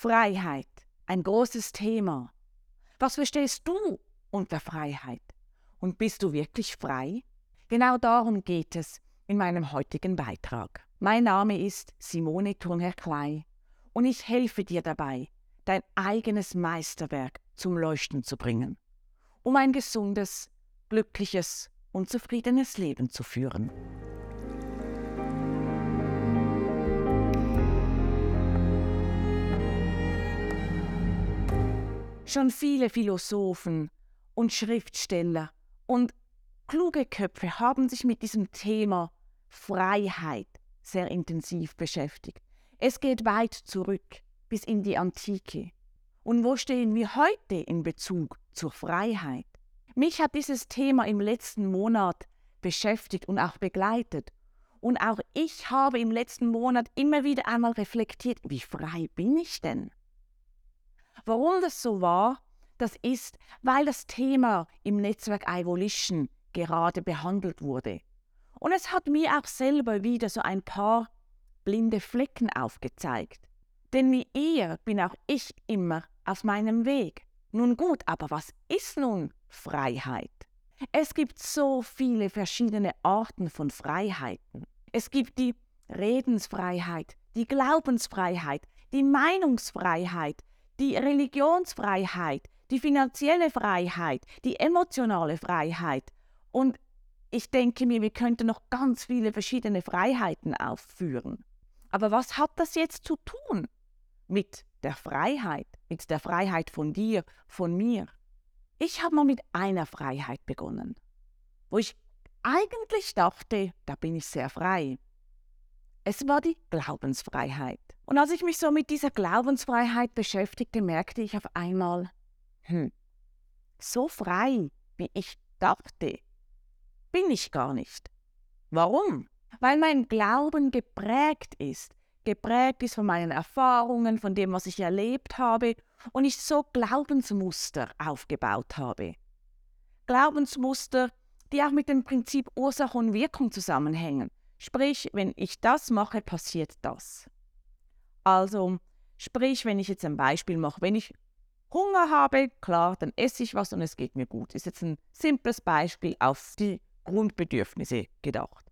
Freiheit, ein großes Thema. Was verstehst du unter Freiheit? Und bist du wirklich frei? Genau darum geht es in meinem heutigen Beitrag. Mein Name ist Simone Thurnherr-Klei und ich helfe dir dabei, dein eigenes Meisterwerk zum Leuchten zu bringen, um ein gesundes, glückliches und zufriedenes Leben zu führen. Schon viele Philosophen und Schriftsteller und kluge Köpfe haben sich mit diesem Thema Freiheit sehr intensiv beschäftigt. Es geht weit zurück bis in die Antike. Und wo stehen wir heute in Bezug zur Freiheit? Mich hat dieses Thema im letzten Monat beschäftigt und auch begleitet. Und auch ich habe im letzten Monat immer wieder einmal reflektiert, wie frei bin ich denn? Warum das so war, das ist, weil das Thema im Netzwerk iVolition gerade behandelt wurde. Und es hat mir auch selber wieder so ein paar blinde Flecken aufgezeigt. Denn wie ihr bin auch ich immer auf meinem Weg. Nun gut, aber was ist nun Freiheit? Es gibt so viele verschiedene Arten von Freiheiten. Es gibt die Redensfreiheit, die Glaubensfreiheit, die Meinungsfreiheit, die Religionsfreiheit, die finanzielle Freiheit, die emotionale Freiheit. Und ich denke mir, wir könnten noch ganz viele verschiedene Freiheiten aufführen. Aber was hat das jetzt zu tun mit der Freiheit, mit der Freiheit von dir, von mir? Ich habe mal mit einer Freiheit begonnen, wo ich eigentlich dachte, da bin ich sehr frei. Es war die Glaubensfreiheit. Und als ich mich so mit dieser Glaubensfreiheit beschäftigte, merkte ich auf einmal, hm, so frei, wie ich dachte, bin ich gar nicht. Warum? Weil mein Glauben geprägt ist, geprägt ist von meinen Erfahrungen, von dem, was ich erlebt habe und ich so Glaubensmuster aufgebaut habe. Glaubensmuster, die auch mit dem Prinzip Ursache und Wirkung zusammenhängen. Sprich, wenn ich das mache, passiert das. Also, sprich, wenn ich jetzt ein Beispiel mache, wenn ich Hunger habe, klar, dann esse ich was und es geht mir gut. Ist jetzt ein simples Beispiel auf die Grundbedürfnisse gedacht.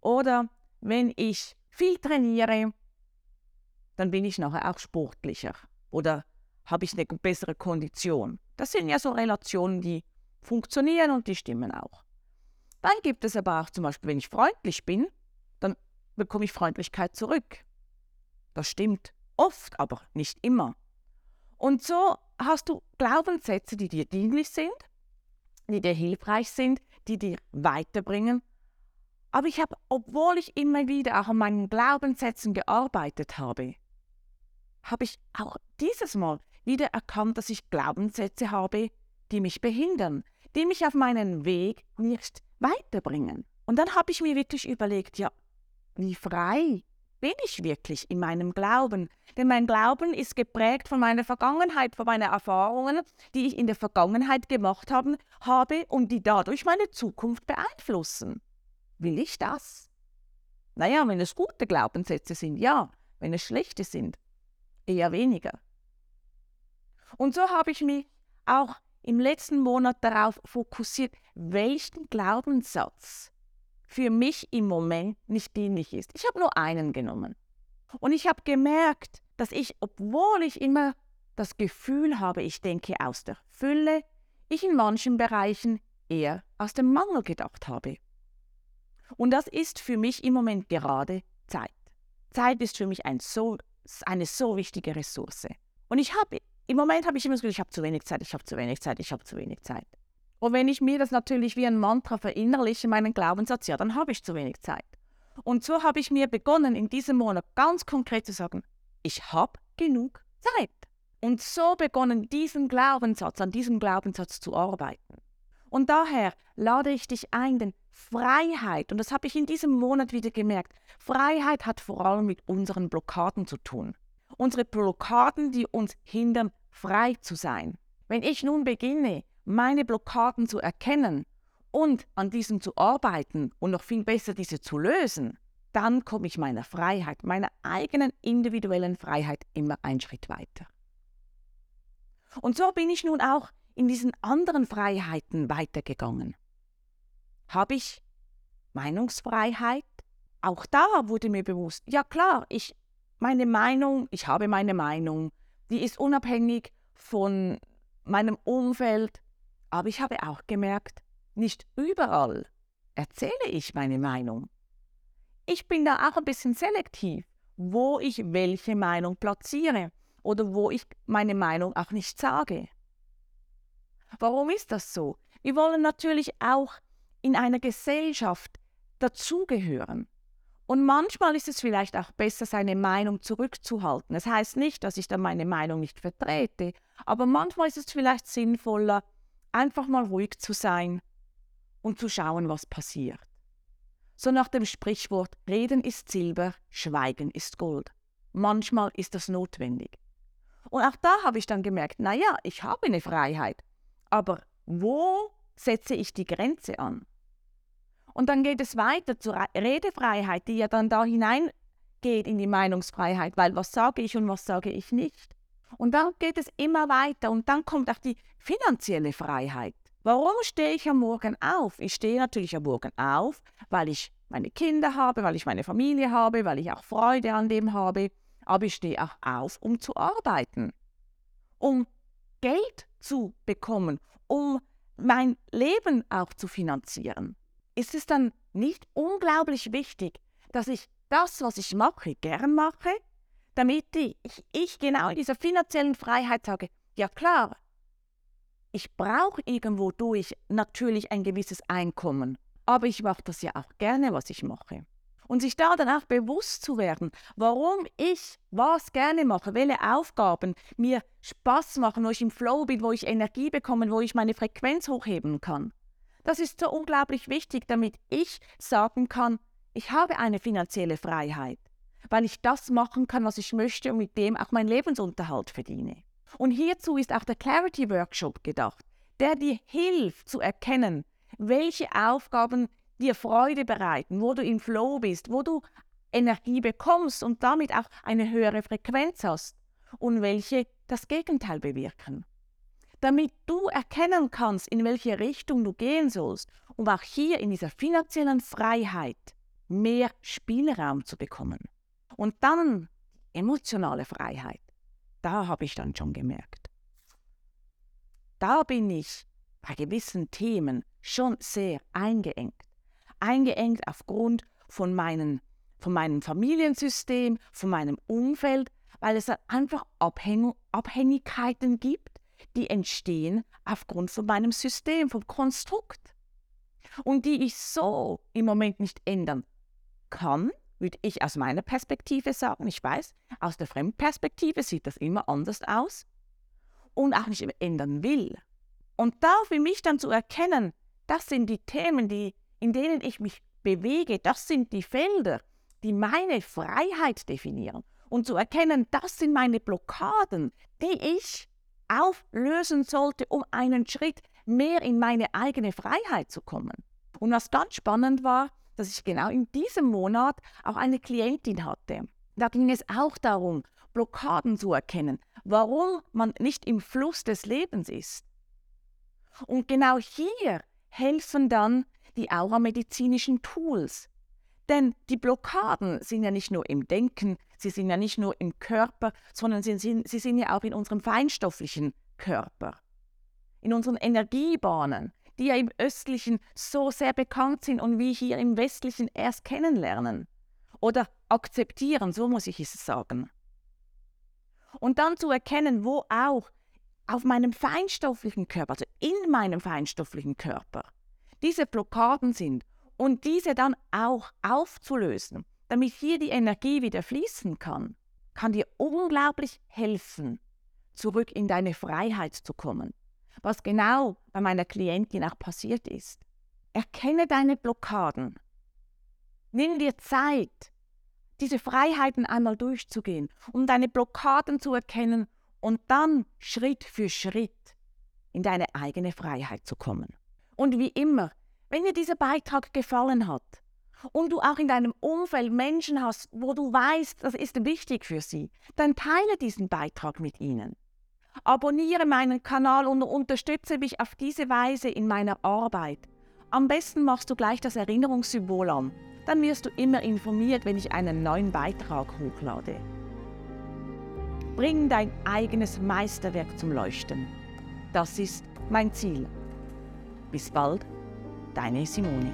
Oder wenn ich viel trainiere, dann bin ich nachher auch sportlicher oder habe ich eine bessere Kondition. Das sind ja so Relationen, die funktionieren und die stimmen auch. Dann gibt es aber auch zum Beispiel, wenn ich freundlich bin, dann bekomme ich Freundlichkeit zurück. Das stimmt oft, aber nicht immer. Und so hast du Glaubenssätze, die dir dienlich sind, die dir hilfreich sind, die dir weiterbringen. Aber ich habe, obwohl ich immer wieder auch an meinen Glaubenssätzen gearbeitet habe, habe ich auch dieses Mal wieder erkannt, dass ich Glaubenssätze habe, die mich behindern, die mich auf meinen Weg nicht weiterbringen. Und dann habe ich mir wirklich überlegt, ja, wie frei bin ich wirklich in meinem Glauben? Denn mein Glauben ist geprägt von meiner Vergangenheit, von meinen Erfahrungen, die ich in der Vergangenheit gemacht haben, habe und die dadurch meine Zukunft beeinflussen. Will ich das? Naja, wenn es gute Glaubenssätze sind, ja. Wenn es schlechte sind, eher weniger. Und so habe ich mich auch im letzten Monat darauf fokussiert, welchen Glaubenssatz für mich im Moment nicht dienlich ist. Ich habe nur einen genommen. Und ich habe gemerkt, dass ich, obwohl ich immer das Gefühl habe, ich denke aus der Fülle, ich in manchen Bereichen eher aus dem Mangel gedacht habe. Und das ist für mich im Moment gerade Zeit. Zeit ist für mich ein so, eine so wichtige Ressource. Und ich habe im Moment habe ich immer das Gefühl, ich habe zu wenig Zeit, ich habe zu wenig Zeit, ich habe zu wenig Zeit. Und wenn ich mir das natürlich wie ein Mantra verinnerliche, meinen Glaubenssatz, ja, dann habe ich zu wenig Zeit. Und so habe ich mir begonnen, in diesem Monat ganz konkret zu sagen, ich habe genug Zeit. Und so begonnen, diesen Glaubenssatz, an diesem Glaubenssatz zu arbeiten. Und daher lade ich dich ein, denn Freiheit, und das habe ich in diesem Monat wieder gemerkt, Freiheit hat vor allem mit unseren Blockaden zu tun. Unsere Blockaden, die uns hindern, frei zu sein. Wenn ich nun beginne, meine Blockaden zu erkennen und an diesen zu arbeiten und noch viel besser diese zu lösen, dann komme ich meiner Freiheit, meiner eigenen individuellen Freiheit immer einen Schritt weiter. Und so bin ich nun auch in diesen anderen Freiheiten weitergegangen. Habe ich Meinungsfreiheit? Auch da wurde mir bewusst, ja klar, ich meine Meinung, ich habe meine Meinung, die ist unabhängig von meinem Umfeld, aber ich habe auch gemerkt, nicht überall erzähle ich meine Meinung. Ich bin da auch ein bisschen selektiv, wo ich welche Meinung platziere oder wo ich meine Meinung auch nicht sage. Warum ist das so? Wir wollen natürlich auch in einer Gesellschaft dazugehören. Und manchmal ist es vielleicht auch besser, seine Meinung zurückzuhalten. Das heißt nicht, dass ich dann meine Meinung nicht vertrete, aber manchmal ist es vielleicht sinnvoller, einfach mal ruhig zu sein und zu schauen, was passiert. So nach dem Sprichwort Reden ist Silber, Schweigen ist Gold. Manchmal ist das notwendig. Und auch da habe ich dann gemerkt, naja, ich habe eine Freiheit, aber wo setze ich die Grenze an? Und dann geht es weiter zur Redefreiheit, die ja dann da hineingeht in die Meinungsfreiheit, weil was sage ich und was sage ich nicht. Und dann geht es immer weiter und dann kommt auch die finanzielle Freiheit. Warum stehe ich am Morgen auf? Ich stehe natürlich am Morgen auf, weil ich meine Kinder habe, weil ich meine Familie habe, weil ich auch Freude an dem habe. Aber ich stehe auch auf, um zu arbeiten, um Geld zu bekommen, um mein Leben auch zu finanzieren. Ist es dann nicht unglaublich wichtig, dass ich das, was ich mache, gern mache, damit ich, ich genau in dieser finanziellen Freiheit sage, ja klar, ich brauche irgendwo durch natürlich ein gewisses Einkommen, aber ich mache das ja auch gerne, was ich mache. Und sich da dann auch bewusst zu werden, warum ich was gerne mache, welche Aufgaben mir Spaß machen, wo ich im Flow bin, wo ich Energie bekomme, wo ich meine Frequenz hochheben kann. Das ist so unglaublich wichtig, damit ich sagen kann, ich habe eine finanzielle Freiheit, weil ich das machen kann, was ich möchte und mit dem auch meinen Lebensunterhalt verdiene. Und hierzu ist auch der Clarity Workshop gedacht, der dir hilft zu erkennen, welche Aufgaben dir Freude bereiten, wo du im Flow bist, wo du Energie bekommst und damit auch eine höhere Frequenz hast und welche das Gegenteil bewirken. Damit du erkennen kannst, in welche Richtung du gehen sollst, um auch hier in dieser finanziellen Freiheit mehr Spielraum zu bekommen. Und dann emotionale Freiheit da habe ich dann schon gemerkt. Da bin ich bei gewissen Themen schon sehr eingeengt. Eingeengt aufgrund von, meinen, von meinem Familiensystem, von meinem Umfeld, weil es einfach Abhäng Abhängigkeiten gibt, die entstehen aufgrund von meinem System, vom Konstrukt. Und die ich so im Moment nicht ändern kann, würde ich aus meiner Perspektive sagen. Ich weiß, aus der Fremdperspektive sieht das immer anders aus und auch nicht ändern will. Und da für mich dann zu erkennen, das sind die Themen, die, in denen ich mich bewege, das sind die Felder, die meine Freiheit definieren. Und zu erkennen, das sind meine Blockaden, die ich auflösen sollte, um einen Schritt mehr in meine eigene Freiheit zu kommen. Und was ganz spannend war, dass ich genau in diesem Monat auch eine Klientin hatte. Da ging es auch darum, Blockaden zu erkennen, warum man nicht im Fluss des Lebens ist. Und genau hier helfen dann die auramedizinischen Tools. Denn die Blockaden sind ja nicht nur im Denken, sie sind ja nicht nur im Körper, sondern sie sind, sie sind ja auch in unserem feinstofflichen Körper, in unseren Energiebahnen, die ja im östlichen so sehr bekannt sind und wie hier im westlichen erst kennenlernen oder akzeptieren, so muss ich es sagen. Und dann zu erkennen, wo auch auf meinem feinstofflichen Körper, also in meinem feinstofflichen Körper, diese Blockaden sind und diese dann auch aufzulösen, damit hier die Energie wieder fließen kann, kann dir unglaublich helfen, zurück in deine Freiheit zu kommen was genau bei meiner Klientin auch passiert ist. Erkenne deine Blockaden. Nimm dir Zeit, diese Freiheiten einmal durchzugehen, um deine Blockaden zu erkennen und dann Schritt für Schritt in deine eigene Freiheit zu kommen. Und wie immer, wenn dir dieser Beitrag gefallen hat und du auch in deinem Umfeld Menschen hast, wo du weißt, das ist wichtig für sie, dann teile diesen Beitrag mit ihnen. Abonniere meinen Kanal und unterstütze mich auf diese Weise in meiner Arbeit. Am besten machst du gleich das Erinnerungssymbol an, dann wirst du immer informiert, wenn ich einen neuen Beitrag hochlade. Bring dein eigenes Meisterwerk zum Leuchten. Das ist mein Ziel. Bis bald, deine Simone.